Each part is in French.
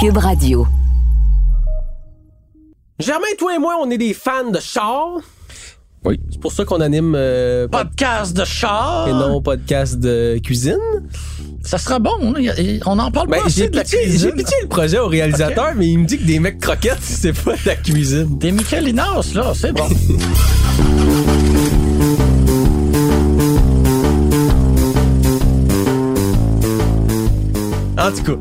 Cube Radio. Germain, toi et moi, on est des fans de char. Oui. C'est pour ça qu'on anime euh, pod- Podcast de char. et non podcast de cuisine. Ça sera bon. hein. On en parle Ben, pas assez j'ai de la cuisine. j'ai pitché le projet au réalisateur, mais il me dit que des mecs croquettes, c'est pas de la cuisine. Des Michelinas, là, c'est bon. En tout cas,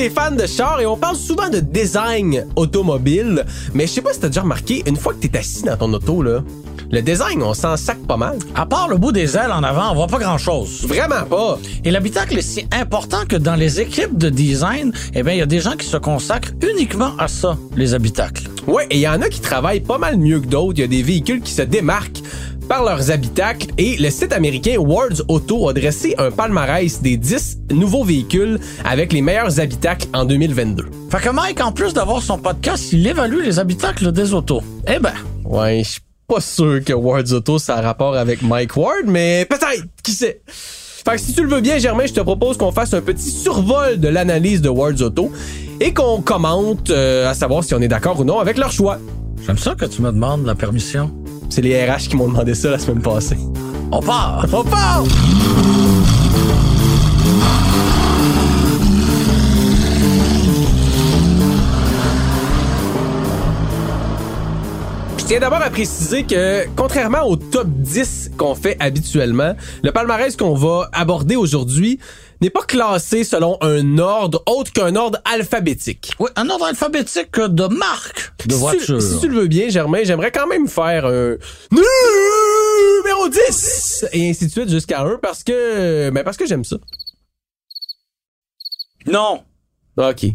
des fans de char et on parle souvent de design automobile. Mais je sais pas si t'as déjà remarqué, une fois que t'es assis dans ton auto, là, le design, on s'en sac pas mal. à part le bout des ailes en avant, on voit pas grand-chose. Vraiment pas. Et l'habitacle est si important que dans les équipes de design, eh bien, il y a des gens qui se consacrent uniquement à ça, les habitacles. Ouais, et il y en a qui travaillent pas mal mieux que d'autres. Il y a des véhicules qui se démarquent par leurs habitacles et le site américain Words Auto a dressé un palmarès des 10 nouveaux véhicules avec les meilleurs habitacles en 2022. Fait que Mike, en plus d'avoir son podcast, il évalue les habitacles des autos. Eh ben, Ouais, je suis pas sûr que Words Auto ça a rapport avec Mike Ward, mais peut-être, qui sait? Fait que si tu le veux bien, Germain, je te propose qu'on fasse un petit survol de l'analyse de Words Auto et qu'on commente euh, à savoir si on est d'accord ou non avec leur choix. j'aime ça que tu me demandes la permission. C'est les RH qui m'ont demandé ça la semaine passée. On part! On part! Je tiens d'abord à préciser que, contrairement au top 10 qu'on fait habituellement, le palmarès qu'on va aborder aujourd'hui n'est pas classé selon un ordre autre qu'un ordre alphabétique. Oui, un ordre alphabétique de marque de Si tu- voiture. Si tu le veux bien, Germain, j'aimerais quand même faire un numéro 10 et ainsi de suite jusqu'à 1 parce que ben parce que j'aime ça. Non! OK.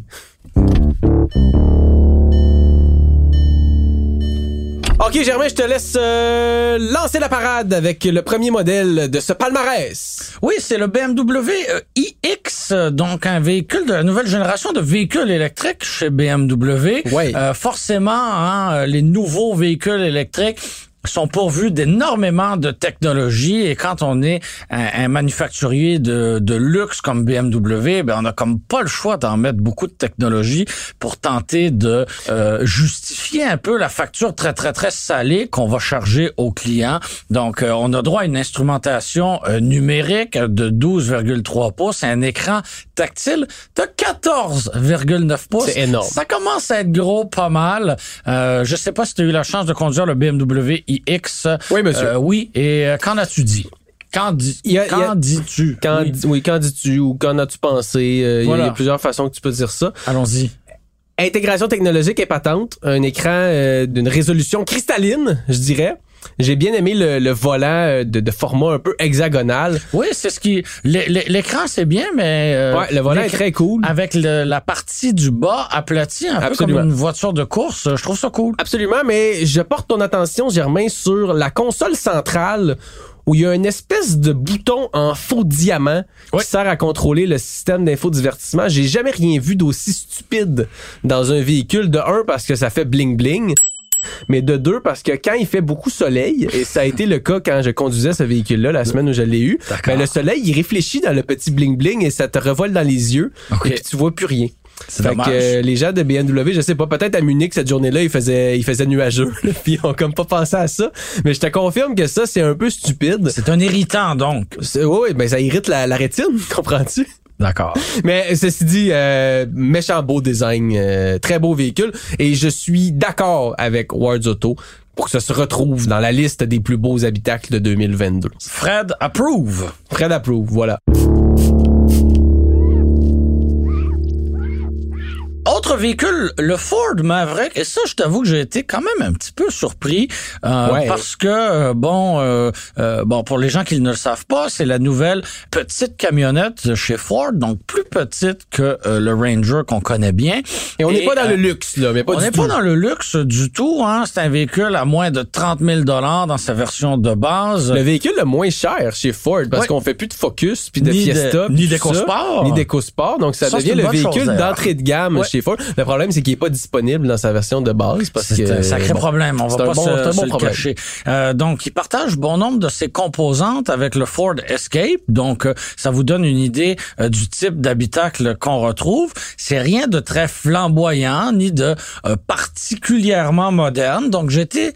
OK, Germain, je te laisse euh, lancer la parade avec le premier modèle de ce palmarès. Oui, c'est le BMW euh, iX, donc un véhicule de la nouvelle génération de véhicules électriques chez BMW. Ouais. Euh, forcément, hein, les nouveaux véhicules électriques sont pourvus d'énormément de technologie et quand on est un, un manufacturier de, luxe comme BMW, ben on a comme pas le choix d'en mettre beaucoup de technologie pour tenter de euh, justifier un peu la facture très très très salée qu'on va charger aux clients. Donc euh, on a droit à une instrumentation euh, numérique de 12,3 pouces, un écran tactile de 14,9 pouces. C'est énorme. Ça commence à être gros pas mal. Euh, je sais pas si tu as eu la chance de conduire le BMW iX. Oui, monsieur. Euh, oui, et euh, qu'en as-tu dit? Qu'en dis, a- a- qu'en dis-tu? Quand, Oui. oui. quand dis-tu ou qu'en as-tu pensé? Euh, il y a- Voilà. Il y a plusieurs façons que tu peux dire ça. Allons-y. Intégration technologique épatante, un écran d'une résolution cristalline, je dirais. J'ai bien aimé le, le volant euh, de, de format un peu hexagonal. Oui, c'est ce qui. l'é- l'é- L'écran, c'est bien, mais. euh, Ouais, le volant est très cool. Avec le- la partie du bas aplatie, un Absolument. peu comme une voiture de course, je trouve ça cool. Absolument, mais je porte ton attention, Germain, sur la console centrale où il y a une espèce de bouton en faux diamant Oui. qui sert à contrôler le système d'infodivertissement. J'ai jamais rien vu d'aussi stupide dans un véhicule. De un, parce que ça fait bling bling. Mais de deux, parce que quand il fait beaucoup soleil, et ça a été le cas quand je conduisais ce véhicule-là la semaine où je l'ai eu, ben le soleil, il réfléchit dans le petit bling bling et ça te revole dans les yeux. Ok. Et puis tu vois plus rien. C'est Fait que euh, les gens de BMW, je sais pas, peut-être à Munich cette journée-là, ils faisaient, ils faisaient nuageux, là, puis ils ont comme pas pensé à ça. Mais je te confirme que ça, c'est un peu stupide. C'est un irritant, donc. C'est- Oui, ben ça irrite la, la rétine, comprends-tu? D'accord. Mais ceci dit, euh, méchant beau design, euh, très beau véhicule, et je suis d'accord avec Wards Auto pour que ça se retrouve dans la liste des plus beaux habitacles de 2022. Fred approve. Fred approuve, voilà. Véhicule, le Ford Maverick. Et ça, je t'avoue que j'ai été quand même un petit peu surpris euh, Ouais. parce que euh, bon, euh, euh, bon pour les gens qui ne le savent pas, c'est la nouvelle petite camionnette de chez Ford, donc plus petite que euh, le Ranger qu'on connaît bien. Et on n'est pas dans le luxe, là, mais pas on n'est pas dans le luxe du tout. Hein. C'est un véhicule à moins de 30 000 dollars dans sa version de base. Le véhicule le moins cher chez Ford parce Ouais. qu'on fait plus de Focus puis de Ni de- Fiesta ni puis tout d'EcoSport. ni d'EcoSport donc ça, devient le véhicule d'entrée de gamme Ouais. chez Ford. Le problème, c'est qu'il est pas disponible dans sa version de base parce C'est que un sacré bon, problème. On c'est va pas bon- se, c'est se bon le cacher. Euh, donc, il partage bon nombre de ses composantes avec le Ford Escape. Donc, euh, ça vous donne une idée euh, du type d'habitacle qu'on retrouve. C'est rien de très flamboyant ni de euh, particulièrement moderne. Donc, j'étais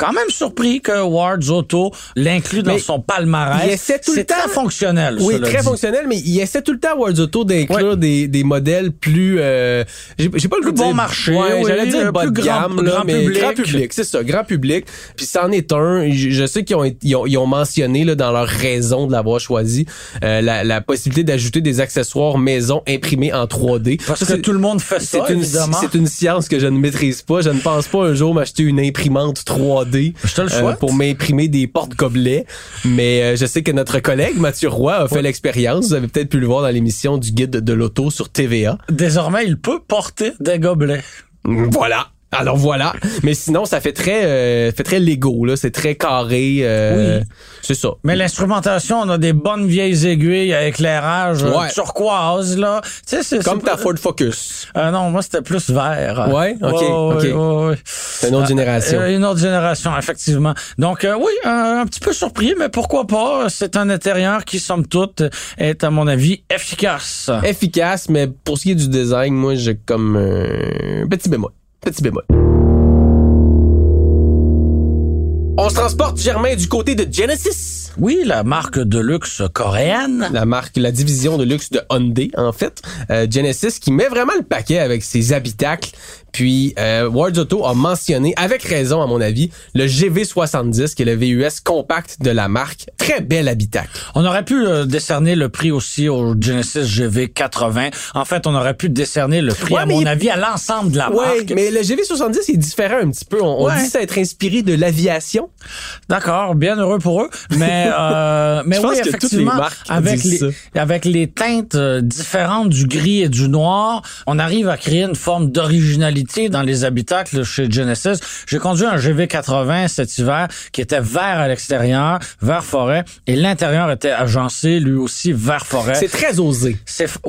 quand même surpris que Ward's Auto l'inclut dans Mais son palmarès. il essaie tout le C'est très temps- fonctionnel. Oui, très dit. fonctionnel, mais il essaie tout le temps, Words Auto, d'inclure des, des modèles plus... Euh, j'ai j'ai pas le Plus goût de bon dire- marché, Ouais, oui, j'allais dire bas de plus grand- gamme, là, grand mais public. grand public, c'est ça, grand public. Puis c'en est un. Je, je sais qu'ils ont, ils ont, ils ont mentionné là, dans leur raison de l'avoir choisi euh, la, la possibilité d'ajouter des accessoires maison imprimés en 3D. Parce que tout le monde fait ça, c'est une, évidemment. c'est une science que je ne maîtrise pas. Je ne pense pas un jour m'acheter une imprimante 3D Je te le euh, souhaite. pour m'imprimer des porte-gobelets. Mais euh, je sais que notre collègue Mathieu Roy a fait l'expérience. Vous avez peut-être pu le voir dans l'émission du guide de l'auto sur TVA. Désormais, il peut porter des gobelets. Voilà. Alors voilà. Mais sinon, ça fait très, euh, fait très Lego là. C'est très carré. euh, Oui. C'est ça. Mais l'instrumentation, on a des bonnes vieilles aiguilles à éclairage euh, Ouais. turquoise, là. Tu sais, c'est... Comme ta Ford Focus. Euh, non, moi, c'était plus vert. Ouais? Ok, ok. C'est une autre génération. Euh, une autre génération, effectivement. Donc, euh, oui, un, un petit peu surpris, mais pourquoi pas? C'est un intérieur qui, somme toute, est, à mon avis, efficace. Efficace, mais pour ce qui est du design, moi, j'ai comme euh, petit bémol. Petit bémol. On se transporte, Germain, du côté de Genesis. Oui, la marque de luxe coréenne. La marque, la division de luxe de Hyundai, en fait. Euh, Genesis qui met vraiment le paquet avec ses habitacles. Puis, euh, Wards Auto a mentionné, avec raison à mon avis, le GV70, qui est le VUS compact de la marque. Très bel habitacle. On aurait pu euh, décerner le prix aussi au Genesis GV80. En fait, on aurait pu décerner le prix, Ouais, à mon il- avis, à l'ensemble de la Ouais, marque. mais le GV70 est différent un petit peu. On, on dit ça être inspiré de l'aviation. D'accord, bien heureux pour eux. Mais, euh, mais Je pense oui, que effectivement, les marques avec les, avec les teintes euh, différentes du gris et du noir, on arrive à créer une forme d'originalité dans les habitacles chez Genesis. J'ai conduit un GV80 cet hiver qui était vert à l'extérieur, vert forêt, et l'intérieur était agencé lui aussi vert forêt. C'est très osé.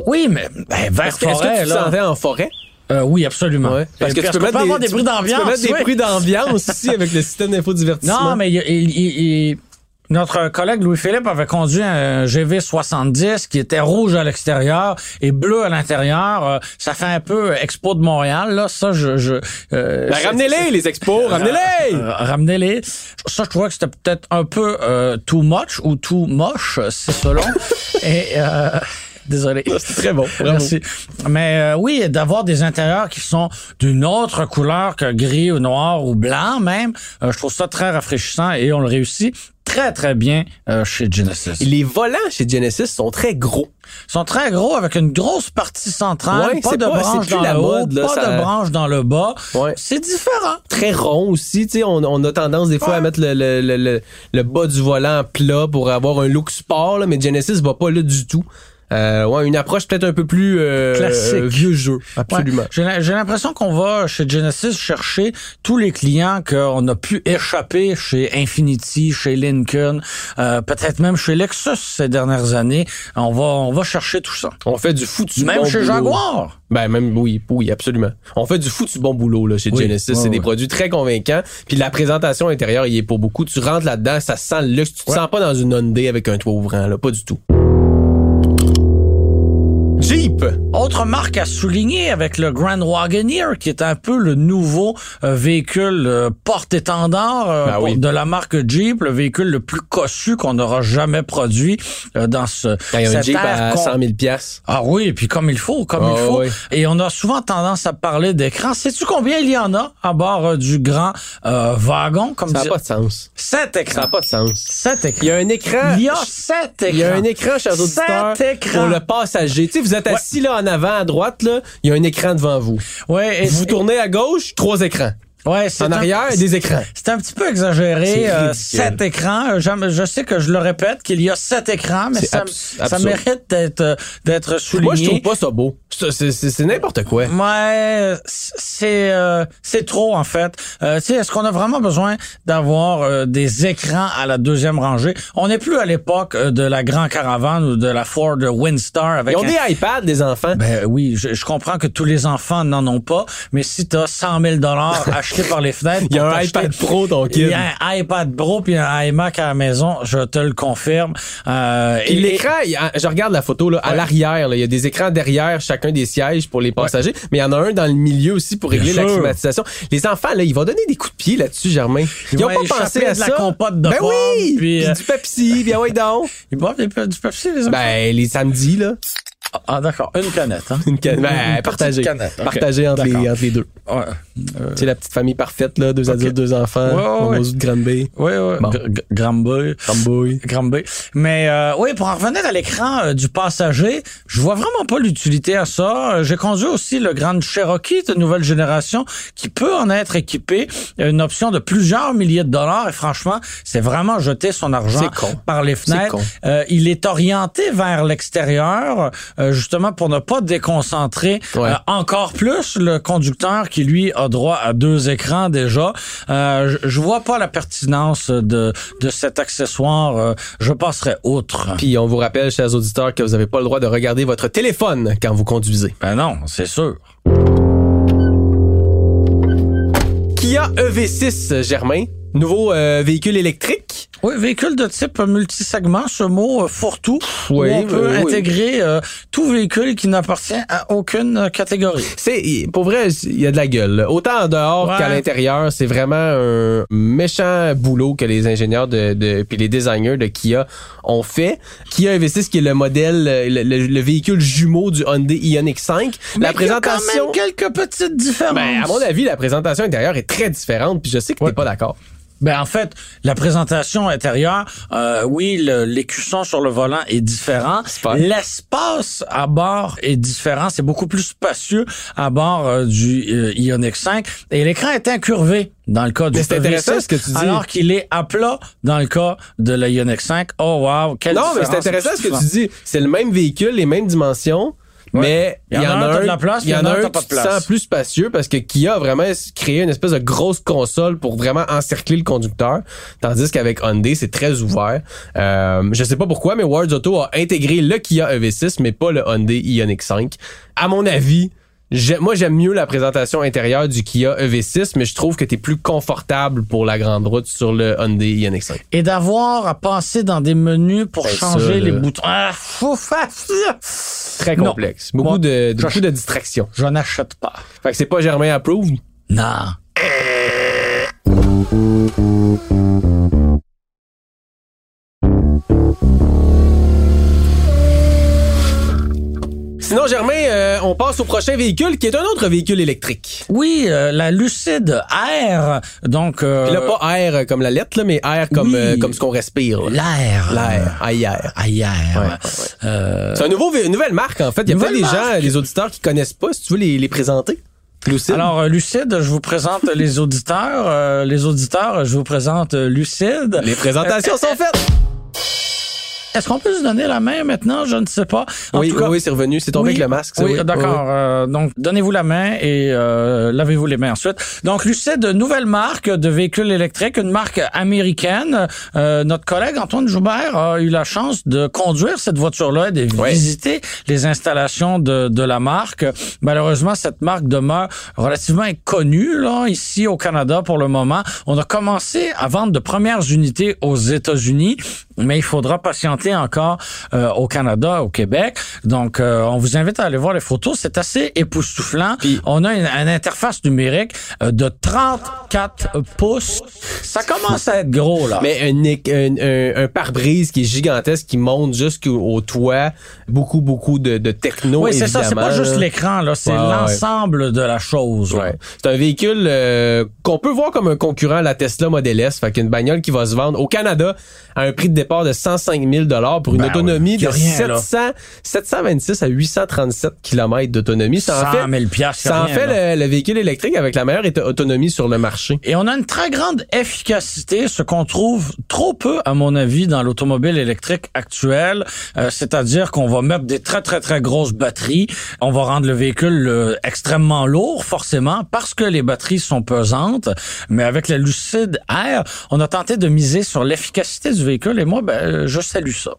Oui, mais ben, vert que, est-ce que forêt tu te là. sentais en forêt? Euh, oui, absolument. Ouais. Parce que tu peux mettre des, des bruits d'ambiance. Tu peux mettre des bruits d'ambiance ici avec le système d'infodivertissement. Non, mais il- il- notre collègue Louis-Philippe avait conduit un GV70 qui était rouge à l'extérieur et bleu à l'intérieur. Euh, Ça fait un peu Expo de Montréal, là. Ça, je... je euh, Ben, ramenez-les, les expos, ramenez-les! euh, Ramenez-les. Ça, je trouvais que c'était peut-être un peu euh, too much ou too moche, c'est selon. et... Euh, Désolé. C'est très bon, bravo. Merci. Mais euh, oui, d'avoir des intérieurs qui sont d'une autre couleur que gris ou noir ou blanc même, euh, je trouve ça très rafraîchissant et on le réussit très très bien euh, chez Genesis. Et Les volants chez Genesis sont très gros. Ils sont très gros avec une grosse partie centrale, Ouais, pas de pas- branche dans la le haut, mode, là, pas ça- de branche dans le bas. Ouais. C'est différent. Très rond aussi, tu sais, on, on a tendance des fois Ouais. à mettre le, le, le, le- le bas du volant plat pour avoir un look sport, là, mais Genesis va pas là du tout. Euh, ouais, une approche peut-être un peu plus euh, Classique. vieux jeu, absolument. Ouais. J'ai l'im- J'ai l'impression qu'on va chez Genesis chercher tous les clients qu'on a pu échapper chez Infinity, chez Lincoln, euh, peut-être même chez Lexus ces dernières années. On va on va chercher tout ça. On fait du foutu Même bon chez boulot. Jaguar. Ben même oui, oui, absolument. On fait du foutu bon boulot là chez Oui. Genesis, Ouais, c'est des produits très convaincants. Puis la présentation intérieure, il est pour beaucoup. Tu rentres là-dedans, ça sent le luxe. Tu te sens pas dans une Hyundai avec un toit ouvrant là, pas du tout. Jeep. Autre marque à souligner avec le Grand Wagoneer, qui est un peu le nouveau euh, véhicule euh, porte-étendard euh, Ben oui. de la marque Jeep, le véhicule le plus cossu qu'on aura jamais produit dans ce un cette Jeep à con- 100 000 piastres. Ah oui, et puis comme il faut, comme Ah il faut. oui. Et on a souvent tendance à parler d'écran. Sais-tu combien il y en a à bord du grand wagon? Comme Ça n'a pas de sens. Sept Ça écrans. n'a pas de sens. Sept écrans. Il y a un écran. Il y a sept écrans. Il y a un écran, chers auditeurs, Sept écrans. pour le passager. Tu sais, vous êtes assis là en avant à droite, là, il y a un écran devant vous. Ouais, et Vous tournez à gauche, trois écrans. Ouais, c'est En un- arrière, des écrans. C'est un petit peu exagéré. Euh, sept écrans. Euh, Je, je sais que je le répète qu'il y a sept écrans, mais ça, mérite d'être euh, d'être souligné. Moi, je trouve pas ça beau. C'est c'est- c'est n'importe quoi. Ouais, c'est euh, c'est trop en fait. Euh, tu sais, est-ce qu'on a vraiment besoin d'avoir euh, des écrans à la deuxième rangée? On n'est plus à l'époque euh, de la Grand Caravane ou de la Ford Windstar avec Ils ont un- des iPads, des enfants. Ben oui, je, je comprends que tous les enfants n'en ont pas, mais si t'as 100 000 dollars achetés par les fenêtres, Il y a un iPad Pro, ton Il y a un iPad Pro puis un iMac à la maison, je te le confirme. Euh, Et l'écran, je regarde la photo là, à l'arrière, là, il y a des écrans derrière chacun des sièges pour les passagers, mais il y en a un dans le milieu aussi pour régler Bien la climatisation. Les enfants là, ils vont donner des coups de pied là-dessus, Germain. Ils, Ils ont vont pas pensé à de la ça. compote de ben oui, puis, puis euh, du Pepsi, puis ah ouais donc. Ils boivent du Pepsi, les enfants? Ben les samedis là, ah, d'accord. Une canette, hein? une canne, ben, petite partagée, canette, partagée entre les, entre les deux. Ouais. Euh, C'est la petite famille parfaite là, deux adultes, deux enfants, Ouais, ouais, ouais. de Granby, Oui, oui. Bon. Mais euh, oui, pour en revenir à l'écran euh, du passager, je vois vraiment pas l'utilité à ça. Euh, J'ai conduit aussi le Grand Cherokee de nouvelle génération qui peut en être équipé. Il y a Une option de plusieurs milliers de dollars et franchement, c'est vraiment jeter son argent C'est par les fenêtres. con. Euh, il est orienté vers l'extérieur, euh, justement pour ne pas déconcentrer Ouais. euh, encore plus le conducteur qui lui a droit à deux écrans déjà. Euh, je, vois pas la pertinence de de cet accessoire. Je passerai outre. Puis on vous rappelle, chers auditeurs, que vous n'avez pas le droit de regarder votre téléphone quand vous conduisez. Ben non, c'est sûr. Kia EV6, Germain, nouveau véhicule électrique. Oui, véhicule de type multisegment, ce mot euh, fourre-tout, où Oui, on peut oui, intégrer euh, tout véhicule qui n'appartient à aucune euh, catégorie. C'est pour vrai, il y a de la gueule. Autant en dehors Ouais. qu'à l'intérieur, c'est vraiment un méchant boulot que les ingénieurs de, de puis les designers de Kia ont fait. Kia EV6 qui est le modèle euh, le, le- le véhicule jumeau du Hyundai Ioniq 5. Mais la il y a présentation quand même quelques petites différences. ben, à mon avis, la présentation intérieure est très différente, puis je sais que t'es pas d'accord. Ben en fait, la présentation intérieure, euh, oui, l'écusson sur le volant est différent. L'espace à bord est différent. C'est beaucoup plus spacieux à bord euh, du euh, Ioniq 5. Et l'écran est incurvé dans le cas du Mais c'est EV6, intéressant ce que tu dis. alors qu'il est à plat dans le cas de la Ioniq 5. Oh wow, quelle Non, mais c'est intéressant ce que tu dis. C'est le même véhicule, les mêmes dimensions. Mais il y, en a un, il y en a un qui se sent plus spacieux parce que Kia a vraiment créé une espèce de grosse console pour vraiment encercler le conducteur, tandis qu'avec Hyundai c'est très ouvert. Euh, je sais pas pourquoi, mais Wards Auto a intégré le Kia EV6 mais pas le Hyundai Ioniq 5. À mon avis, j'ai- moi j'aime mieux la présentation intérieure du Kia EV6, mais je trouve que t'es plus confortable pour la grande route sur le Hyundai Ioniq 5. Et d'avoir à passer dans des menus pour Ben, changer ça, les là. boutons. Ah, fou, fa- Très Non. complexe. Beaucoup Moi, de, de- beaucoup de distractions. Je n'achète pas. Fait que c'est pas Germain approved? Non. Sinon, Germain, euh, on passe au prochain véhicule qui est un autre véhicule électrique. Oui, euh, la Lucide Air, donc... euh, Puis là, pas air comme la lettre, là, mais air comme, oui. euh, comme ce qu'on respire. L'air. L'air, ailleurs. Ailleurs. Ouais, C'est un nouveau, vé- une nouvelle marque, en fait. Il y a peut-être des gens, des auditeurs qui connaissent pas. Si tu veux les, les présenter. Lucide. alors, Lucide, je vous présente les auditeurs. Les auditeurs, je vous présente Lucide. les présentations sont faites. Est-ce qu'on peut se donner la main maintenant? Je ne sais pas. En Oui, tout oui, cas, oui, c'est revenu. C'est tombé Oui, avec le masque. Oui, oui. d'accord. Euh, donc, donnez-vous la main et euh, lavez-vous les mains ensuite. Donc, Lucide, nouvelle marque de véhicules électriques, une marque américaine. Euh, notre collègue Antoine Joubert a eu la chance de conduire cette voiture-là et de visiter les installations de, de la marque. Malheureusement, cette marque demeure relativement inconnue là ici au Canada pour le moment. On a commencé à vendre de premières unités aux États-Unis, mais il faudra patienter encore euh, au Canada, au Québec. Donc, euh, on vous invite à aller voir les photos. C'est assez époustouflant. On a une, une interface numérique euh, de 34 pouces. Ça commence à être gros, là. Mais un, un, un- un pare-brise qui est gigantesque, qui monte jusqu'au au toit. Beaucoup, beaucoup de, de techno, oui, c'est ça. C'est pas juste l'écran, là. C'est ouais. l'ensemble de la chose. Ouais. C'est un véhicule qu'on peut voir comme un concurrent à la Tesla Model S. Fait qu'une bagnole qui va se vendre au Canada à un prix de départ de 105 000 pour une Ben autonomie oui, de rien, là. 700, 726 à 837 km d'autonomie. Ça en 100 fait, 000 piastres, y a ça en rien, fait le, le véhicule électrique avec la meilleure autonomie sur le marché. Et on a une très grande efficacité, ce qu'on trouve trop peu, à mon avis, dans l'automobile électrique actuelle. Euh, C'est-à-dire qu'on va mettre des très, très, très grosses batteries. On va rendre le véhicule euh, extrêmement lourd, forcément, parce que les batteries sont pesantes. Mais avec la Lucide Air, on a tenté de miser sur l'efficacité du véhicule. Et moi, ben, je salue ça.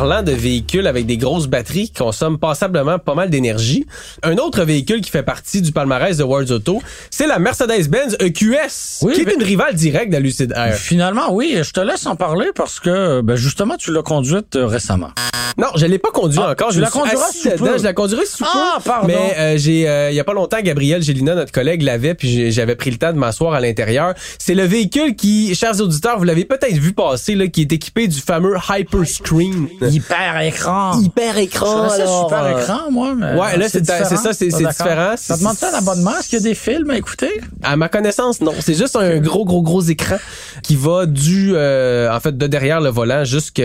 Parlant de véhicules avec des grosses batteries qui consomment passablement pas mal d'énergie, un autre véhicule qui fait partie du palmarès de World Auto, c'est la Mercedes-Benz EQS, Oui, qui est une rivale directe de la Lucid Air. Finalement, oui, je te laisse en parler parce que, ben, justement, tu l'as conduite euh, récemment. Non, je l'ai pas conduit Ah, encore. je la assis sous peu. Je la conduirai sous Ah, peu. pardon. Mais euh, j'ai, euh, il y a pas longtemps, Gabriel Gélina, notre collègue, l'avait, puis j'avais pris le temps de m'asseoir à l'intérieur. C'est le véhicule qui, chers auditeurs, vous l'avez peut-être vu passer, là, qui est équipé du fameux Hyperscreen. Hyper écran. Hyper écran. alors, super euh, écran, moi. Mais Ouais, là, c'est- ça, c'est- différent. Ça demande ça un abonnement? Est-ce qu'il y a des films à écouter? À ma connaissance, non. C'est juste un gros, gros, gros écran qui va du, euh, en fait, de derrière le volant jusqu'à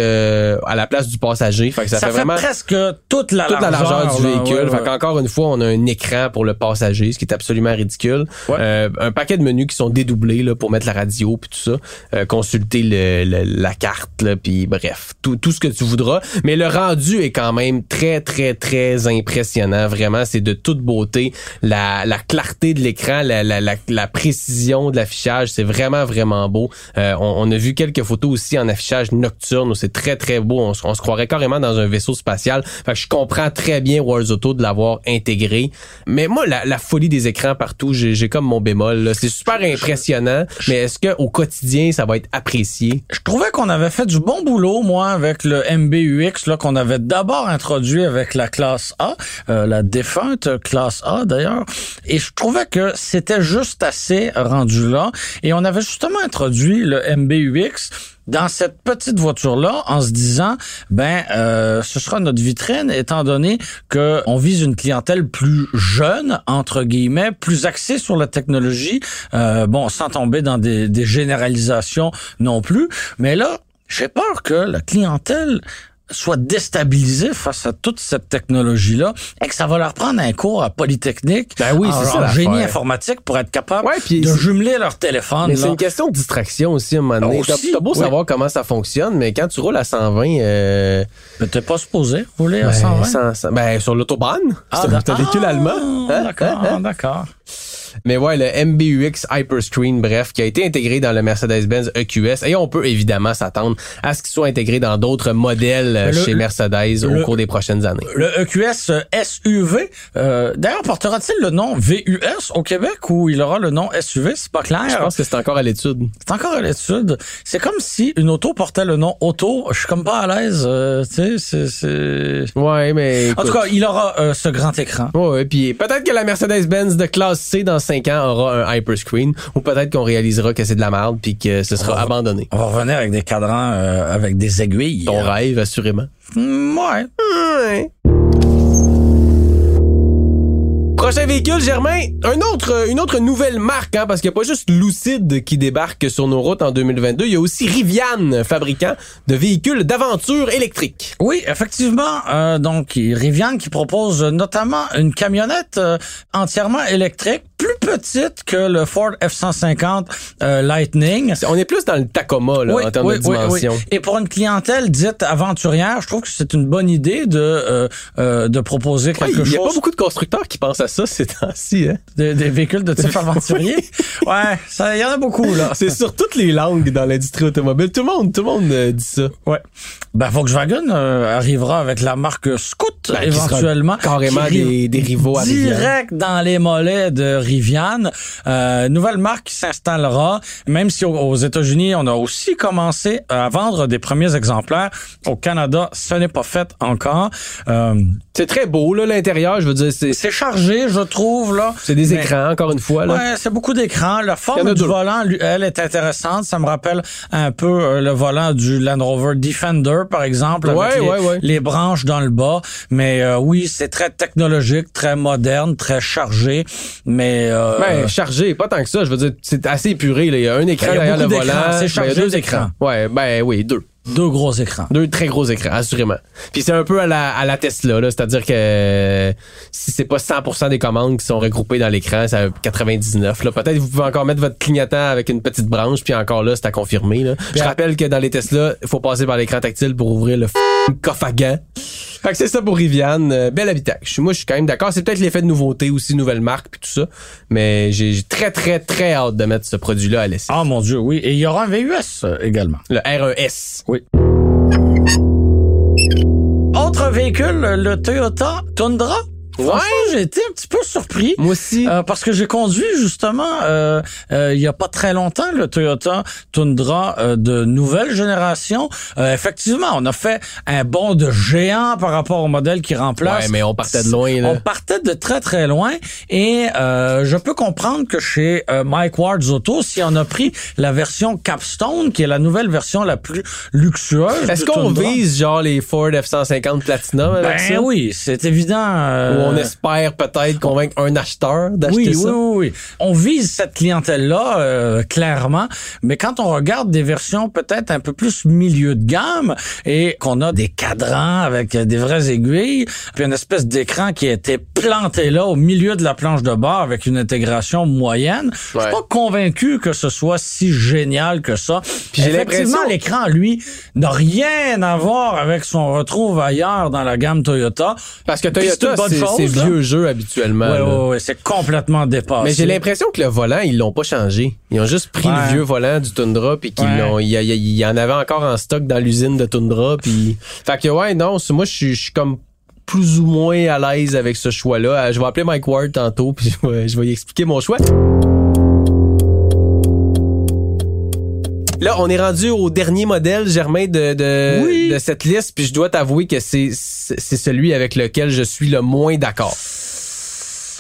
la place du passager. Fait que ça, Ça, fait, fait, vraiment presque toute la toute la largeur, largeur du là, véhicule. ouais, Fait ouais. qu'encore une fois, on a un écran pour le passager, ce qui est absolument ridicule. Ouais. Euh, un paquet de menus qui sont dédoublés là, pour mettre la radio puis tout ça. Euh, consulter le, le- la carte, là, puis bref, tout, tout ce que tu voudras. Mais le rendu est quand même très, très, très impressionnant. Vraiment, c'est de toute beauté. La, la clarté de l'écran, la, la, la, la précision de l'affichage, c'est vraiment, vraiment beau. Euh, on, on a vu quelques photos aussi en affichage nocturne où c'est très, très beau. On, se- on se croirait carrément dans un vaisseau spatial. Fait que je comprends très bien Wars Auto de l'avoir intégré. Mais moi, la, la folie des écrans partout, j'ai comme mon bémol. C'est super impressionnant, mais est-ce que au quotidien, ça va être apprécié? Je trouvais qu'on avait fait du bon boulot, moi, avec le MBUX, là, qu'on avait d'abord introduit avec la classe A, euh, la défunte classe A, d'ailleurs. Et je trouvais que c'était juste assez rendu là. Et on avait justement introduit le MBUX dans cette petite voiture-là en se disant, ben, euh, ce sera notre vitrine, étant donné que on vise une clientèle plus jeune, entre guillemets, plus axée sur la technologie, euh, bon, sans tomber dans des, des généralisations non plus. Mais là, j'ai peur que la clientèle soit déstabilisée face à toute cette technologie-là et que ça va leur prendre un cours à Polytechnique Ben oui, c'est ça, en génie informatique pour être capable Ouais, puis de jumeler leur téléphone. Mais c'est une question de distraction aussi à un moment donné. T'as Aussi, t'as beau oui. savoir comment ça fonctionne, mais quand tu roules à 120, euh, Mais t'es pas supposé rouler à ben, 120? sans- sans- ben, sur l'autobahn, un- c'est un véhicule ah, allemand. Hein? D'accord, Hein? Hein? d'accord. Mais ouais, le MBUX Hyperscreen, bref, qui a été intégré dans le Mercedes-Benz EQS. Et on peut évidemment s'attendre à ce qu'il soit intégré dans d'autres modèles euh, Le- chez Mercedes le- au cours des prochaines années. Le EQS SUV, euh, d'ailleurs, portera-t-il le nom VUS au Québec ou il aura le nom SUV? C'est pas clair. Je pense que c'est encore à l'étude. C'est encore à l'étude. C'est comme si une auto portait le nom auto. Je suis comme pas à l'aise. euh, tu sais, c'est-. Ouais, mais. En tout cas, il aura euh, ce grand écran. Ouais, puis peut-être que la Mercedes-Benz de classe C dans 5 ans aura un hyperscreen, ou peut-être qu'on réalisera que c'est de la merde puis que ce sera va- abandonné. On va revenir avec des cadrans euh, avec des aiguilles. Ton rêve, assurément. Mm, ouais. Ouais. Prochain véhicule, Germain, un autre, une autre nouvelle marque, hein, parce qu'il n'y a pas juste Lucid qui débarque sur nos routes en 2022, il y a aussi Rivian, fabricant de véhicules d'aventure électriques. Oui, effectivement. euh, donc, Rivian qui propose notamment une camionnette euh, entièrement électrique, plus petite que le Ford F-150 euh, Lightning. On est plus dans le Tacoma là, Oui, en termes oui, de dimension. oui. Et pour une clientèle dite aventurière, je trouve que c'est une bonne idée de euh, euh, de proposer quelque il n'y a pas chose beaucoup de constructeurs qui pensent à ça ces temps-ci. Hein? des, des véhicules de type aventurier. Ouais, il y en a beaucoup là. C'est sur toutes les langues dans l'industrie automobile. Tout le monde, tout le monde dit ça. Ouais. Ben Volkswagen arrivera avec la marque Scout Ben, qui éventuellement. carrément qui des- des rivaux à. Direct dans les mollets de Rivian. Euh, nouvelle marque qui s'installera. Même si aux, États-Unis, on a aussi commencé à vendre des premiers exemplaires. Au Canada, ce n'est pas fait encore. Euh, C'est très beau, là, l'intérieur. Je veux dire, c'est chargé, je trouve, là. c'est des Mais- écrans, encore une fois. Là. Ouais, c'est beaucoup d'écrans. La forme a du deux. volant, elle, est intéressante. Ça me rappelle un peu euh, le volant du Land Rover Defender, par exemple, avec Ouais, les, ouais, ouais. les branches dans le bas. Mais euh, oui, c'est très technologique, très moderne, très chargé. Mais mais euh, Ben, chargé, pas tant que ça. Je veux dire, c'est assez épuré. là. Il y a un écran Ben, derrière le volant. C'est Ben, il y a chargé deux d'écrans. écrans. Ouais, ben oui, deux. Deux gros écrans. Deux très gros écrans, assurément. Puis c'est un peu à la, à la Tesla, là. C'est-à-dire que si c'est pas 100% des commandes qui sont regroupées dans l'écran, c'est à 99. Là. Peut-être vous pouvez encore mettre votre clignotant avec une petite branche, puis encore là, c'est à confirmer. Là. Je à- rappelle que dans les Tesla, il faut passer par l'écran tactile pour ouvrir le f- coffre à gants. Fait que c'est ça pour Rivian. Euh, bel suis- Moi, je suis quand même d'accord. C'est peut-être l'effet de nouveauté aussi, nouvelle marque, puis tout ça. Mais j'ai très, très, très hâte de mettre ce produit-là à l'essai. Ah mon Dieu, oui. Et il y aura un VUS euh, également. Le R1S. Oui. Autre véhicule, le Toyota Tundra? Franchement, j'ai été un petit peu surpris. Moi aussi. Euh, parce que j'ai conduit justement euh, euh, il y a pas très longtemps le Toyota Tundra euh, de nouvelle génération. Euh, effectivement, on a fait un bond de géant par rapport au modèle qui remplace. Ouais, mais on partait de loin, là. On partait de très très loin et euh, je peux comprendre que chez euh, Mike Ward's Auto, si on a pris la version Capstone, qui est la nouvelle version la plus luxueuse. Est-ce qu'on vise genre les Ford F-150 Platinum avec Ben ça? oui, c'est évident. On espère peut-être convaincre un acheteur d'acheter oui, ça? oui, oui, oui. On vise cette clientèle-là, euh, clairement, mais quand on regarde des versions peut-être un peu plus milieu de gamme et qu'on a des cadrans avec euh, des vraies aiguilles, puis une espèce d'écran qui a été planté là au milieu de la planche de bord avec une intégration moyenne, je suis pas convaincu que ce soit si génial que ça. Puis j'ai Effectivement, l'écran, lui, n'a rien à voir avec ce qu'on retrouve ailleurs dans la gamme Toyota. Parce que Toyota, une bonne c'est chose, c'est vieux jeu habituellement. Ouais, ouais, ouais, c'est complètement dépassé. Mais j'ai l'impression que le volant, ils l'ont pas changé. Ils ont juste pris le vieux volant du Tundra puis qu'ils l'ont. Il y, y y en avait encore en stock dans l'usine de Tundra puis. Fait que ouais, non, moi je suis comme plus ou moins à l'aise avec ce choix-là. Euh, Je vais appeler Mike Ward tantôt puis je vais, je vais lui expliquer mon choix. Là, on est rendu au dernier modèle, Germain, de, de, Oui. de cette liste, puis je dois t'avouer que c'est celui avec lequel je suis le moins d'accord.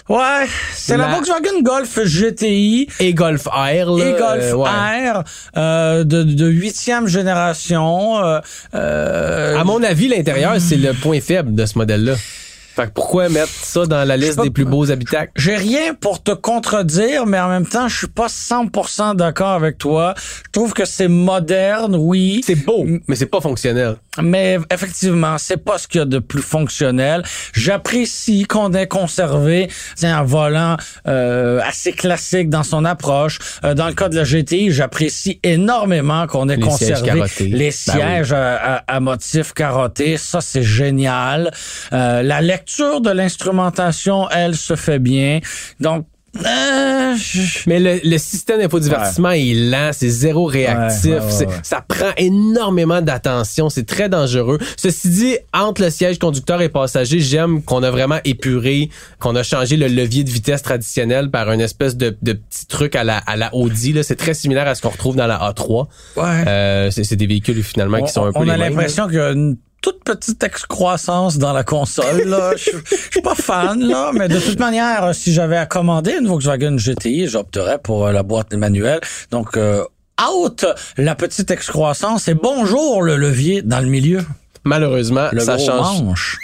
Ouais, c'est la... La- Volkswagen Golf GTI Et Golf Air, là. et Golf euh, ouais. R euh, de, de huitième génération. euh, euh, À mon avis, l'intérieur, c'est le point faible de ce modèle-là. Fait que pourquoi mettre ça dans la liste des plus beaux habitacles? j'ai rien pour te contredire, mais en même temps, je suis pas 100% d'accord avec toi. Je trouve que c'est moderne, oui. C'est beau, mais c'est pas fonctionnel. Mais effectivement, c'est pas ce qu'il y a de plus fonctionnel. J'apprécie qu'on ait conservé un volant euh, assez classique dans son approche. Euh, dans le cas de la GTI, j'apprécie énormément qu'on ait Les conservé les Ben sièges à, à, à motifs carottés. Ça, c'est génial. Euh, la lecture de l'instrumentation, elle, se fait bien. Donc, euh, je- Mais le, le système d'infodivertissement est lent, c'est zéro réactif, Ouais, ouais, ouais, ouais. ça prend énormément d'attention, c'est très dangereux. Ceci dit, entre le siège conducteur et passager, j'aime qu'on a vraiment épuré, qu'on a changé le levier de vitesse traditionnel par une espèce de, de petit truc à la, à la Audi. Là. C'est très similaire à ce qu'on retrouve dans la A3. ouais. Euh, c'est, c'est des véhicules finalement qui sont un peu on a l'impression qu'il y a une toute petite excroissance dans la console. Là. Je je suis pas fan, là, mais de toute manière, si j'avais à commander une Volkswagen GTI, j'opterais pour euh, la boîte manuelle. Donc, euh, out la petite excroissance et bonjour le levier dans le milieu. Malheureusement, Le ça gros change. manche.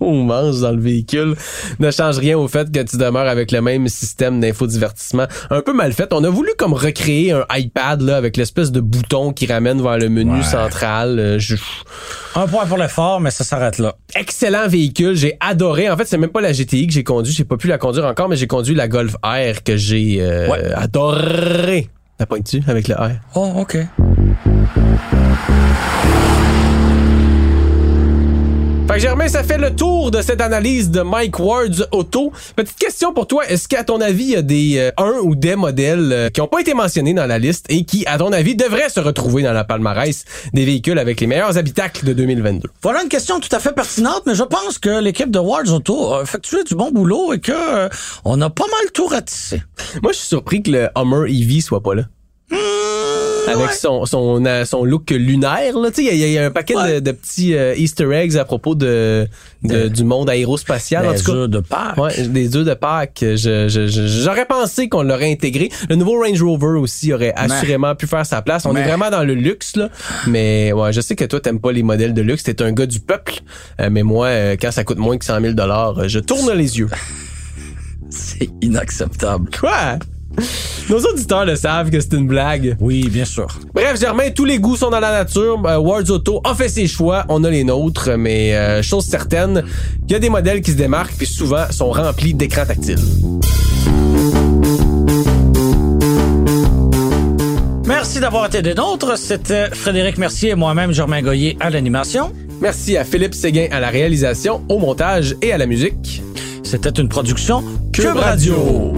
Manche dans le véhicule ne change rien au fait que tu demeures avec le même système d'infodivertissement. Un peu mal fait. On a voulu comme recréer un iPad là avec l'espèce de bouton qui ramène vers le menu Ouais. central. Euh, je- Un point pour l'effort, mais ça s'arrête là. Excellent véhicule, j'ai adoré. En fait, c'est même pas la GTI que j'ai conduit, j'ai pas pu la conduire encore, mais j'ai conduit la Golf R que j'ai euh, Ouais. adoré. La pointe-tu avec le R? Oh, OK. Fait que Germain, ça fait le tour de cette analyse de Mike Ward's Auto. Petite question pour toi, est-ce qu'à ton avis, il y a des euh, un ou des modèles euh, qui n'ont pas été mentionnés dans la liste et qui, à ton avis, devraient se retrouver dans la palmarès des véhicules avec les meilleurs habitacles de 2022? Voilà une question tout à fait pertinente, mais je pense que l'équipe de Wards Auto a effectué du bon boulot et que euh, on a pas mal tout ratissé. Moi, je suis surpris que le Hummer EV soit pas là. Avec son, son, euh, son look lunaire, là, tu sais, il y, a- il y a un paquet Ouais. de, de petits euh, Easter eggs à propos de, de- De- du monde aérospatial. Des œufs de Pâques. Ouais, des œufs de Pâques. Je, je- je- j'aurais pensé qu'on l'aurait intégré. Le nouveau Range Rover aussi aurait assurément pu faire sa place. On est vraiment dans le luxe, là. Mais ouais, je sais que toi, t'aimes pas les modèles de luxe. T'es un gars du peuple. Euh, mais moi, euh, quand ça coûte moins que 100 000 je tourne les yeux. C'est inacceptable. Quoi? Nos auditeurs le savent que c'est une blague. Oui, bien sûr. Bref, Germain, tous les goûts sont dans la nature. Euh, Wards Auto a fait ses choix, on a les nôtres, mais euh, chose certaine, il y a des modèles qui se démarquent puis souvent sont remplis d'écrans tactiles. Merci d'avoir été des nôtres. C'était Frédéric Mercier et moi-même, Germain Goyer, à l'animation. Merci à Philippe Séguin à la réalisation, au montage et à la musique. C'était une production Cube Radio.